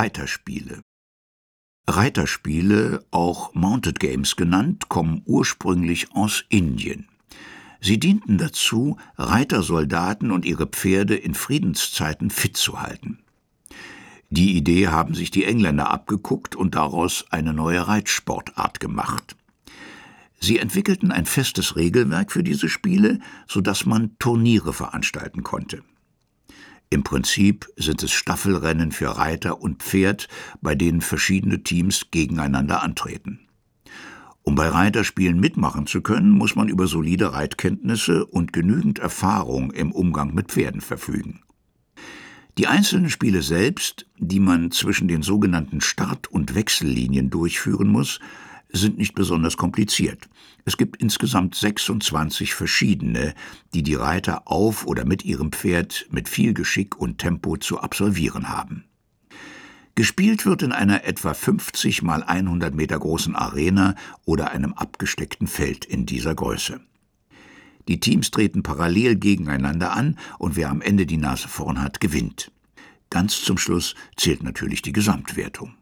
Reiterspiele. Reiterspiele, auch Mounted Games genannt, kommen ursprünglich aus Indien. Sie dienten dazu, Reitersoldaten und ihre Pferde in Friedenszeiten fit zu halten. Die Idee haben sich die Engländer abgeguckt und daraus eine neue Reitsportart gemacht. Sie entwickelten ein festes Regelwerk für diese Spiele, so dass man Turniere veranstalten konnte. Im Prinzip sind es Staffelrennen für Reiter und Pferd, bei denen verschiedene Teams gegeneinander antreten. Um bei Reiterspielen mitmachen zu können, muss man über solide Reitkenntnisse und genügend Erfahrung im Umgang mit Pferden verfügen. Die einzelnen Spiele selbst, die man zwischen den sogenannten Start- und Wechsellinien durchführen muss, sind nicht besonders kompliziert. Es gibt insgesamt 26 verschiedene, die die Reiter auf oder mit ihrem Pferd mit viel Geschick und Tempo zu absolvieren haben. Gespielt wird in einer etwa 50 mal 100 Meter großen Arena oder einem abgesteckten Feld in dieser Größe. Die Teams treten parallel gegeneinander an und wer am Ende die Nase vorn hat, gewinnt. Ganz zum Schluss zählt natürlich die Gesamtwertung.